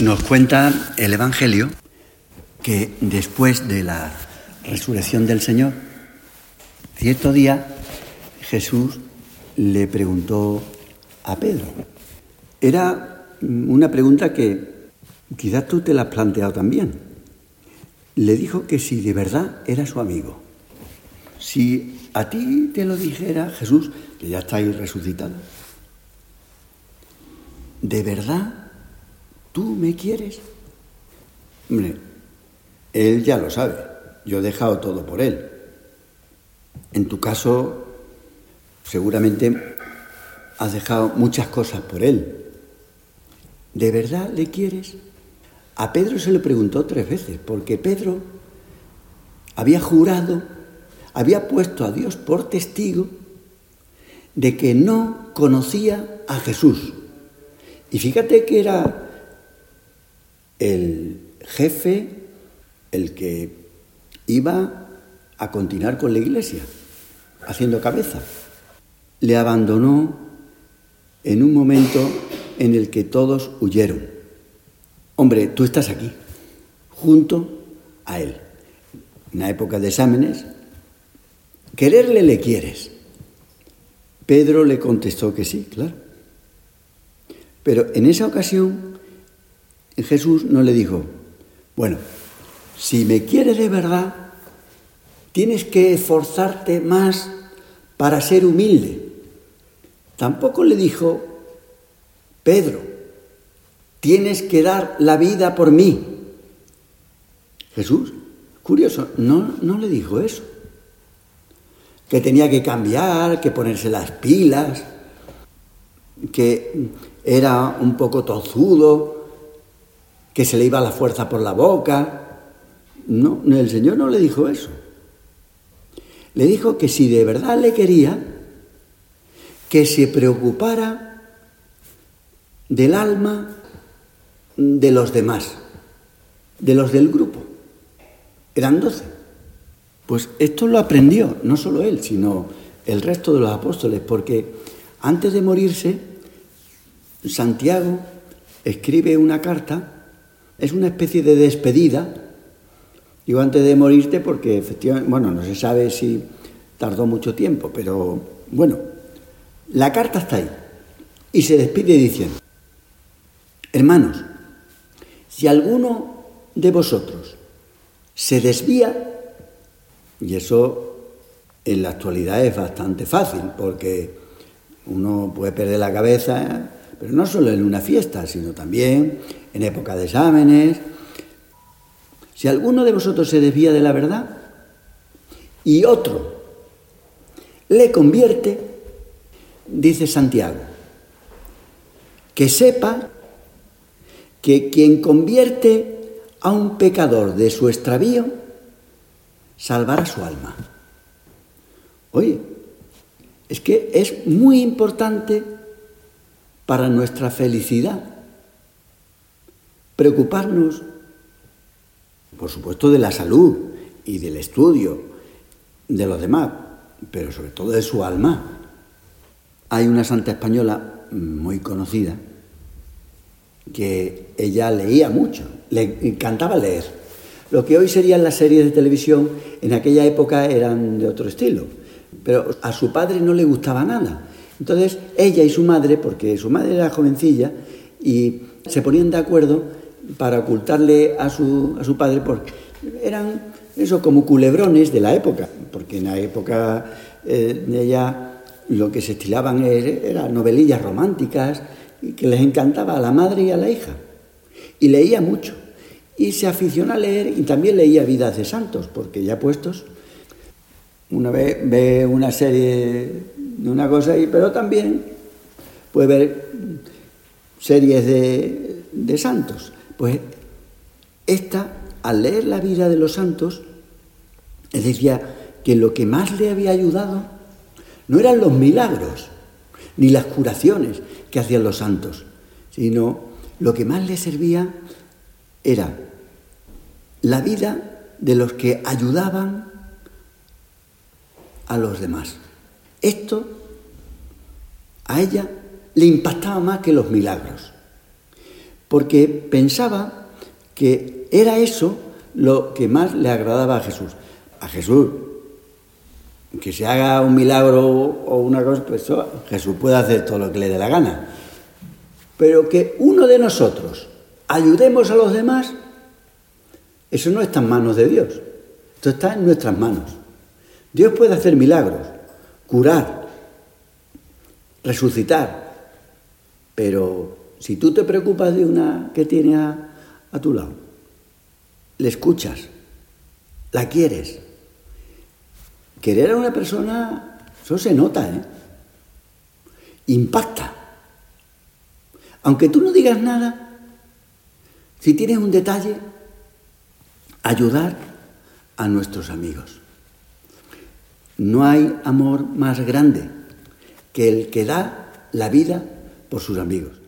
Nos cuenta el Evangelio que después de la resurrección del Señor, cierto día Jesús le preguntó a Pedro. Era una pregunta que quizás tú te la has planteado también. Le dijo que si de verdad era su amigo. Si a ti te lo dijera Jesús, que ya está ahí resucitado, ¿de verdad tú me quieres? Hombre, él ya lo sabe, yo he dejado todo por él. En tu caso, seguramente has dejado muchas cosas por él. ¿De verdad le quieres? A Pedro se le preguntó tres veces, porque Pedro había jurado, había puesto a Dios por testigo de que no conocía a Jesús. Y fíjate que era el jefe, el que iba a continuar con la iglesia, haciendo cabeza. Le abandonó en un momento en el que todos huyeron. Hombre, tú estás aquí, junto a él. En la época de exámenes, quererle le quieres. Pedro le contestó que sí, claro. Pero en esa ocasión Jesús no le dijo, bueno, si me quieres de verdad, tienes que esforzarte más para ser humilde. Tampoco le dijo, Pedro, tienes que dar la vida por mí. Jesús, curioso, no, no le dijo eso. Que tenía que cambiar, que ponerse las pilas, que era un poco tozudo, que se le iba la fuerza por la boca. No, el Señor no le dijo eso. Le dijo que si de verdad le quería, que se preocupara del alma de los demás, de los del grupo. Eran doce. Pues esto lo aprendió, no solo él, sino el resto de los apóstoles, porque antes de morirse, Santiago escribe una carta, es una especie de despedida, digo antes de morirte porque efectivamente, bueno, no se sabe si tardó mucho tiempo, pero bueno, la carta está ahí. Y se despide diciendo, hermanos, si alguno de vosotros se desvía, y eso en la actualidad es bastante fácil, porque uno puede perder la cabeza, pero no solo en una fiesta, sino también en época de exámenes. Si alguno de vosotros se desvía de la verdad y otro le convierte, dice Santiago, que sepa que quien convierte a un pecador de su extravío, salvará su alma. Oye, es que es muy importante para nuestra felicidad preocuparnos, por supuesto, de la salud y del estudio de los demás, pero sobre todo de su alma. Hay una santa española muy conocida, que ella leía mucho, le encantaba leer. Lo que hoy serían las series de televisión, en aquella época eran de otro estilo, pero a su padre no le gustaba nada. Entonces ella y su madre, porque su madre era jovencilla, y se ponían de acuerdo para ocultarle a su, a su padre, porque eran eso como culebrones de la época, porque en la época eh, de ella lo que se estilaban eran novelillas románticas, que les encantaba a la madre y a la hija. Y leía mucho. Y se aficionó a leer y también leía vidas de santos, porque ya puestos, una vez ve una serie de una cosa, y, pero también puede ver series de, de santos. Pues esta, al leer la vida de los santos, decía que lo que más le había ayudado no eran los milagros, ni las curaciones, que hacían los santos, sino lo que más les servía era la vida de los que ayudaban a los demás. Esto a ella le impactaba más que los milagros, porque pensaba que era eso lo que más le agradaba a Jesús. A Jesús, que se haga un milagro o una cosa, pues Jesús puede hacer todo lo que le dé la gana. Pero que uno de nosotros ayudemos a los demás, eso no está en manos de Dios. Esto está en nuestras manos. Dios puede hacer milagros, curar, resucitar, pero si tú te preocupas de una que tiene a, tu lado, le escuchas, la quieres, querer a una persona, eso se nota, ¿eh? Impacta. Aunque tú no digas nada, si tienes un detalle, ayudar a nuestros amigos. No hay amor más grande que el que da la vida por sus amigos.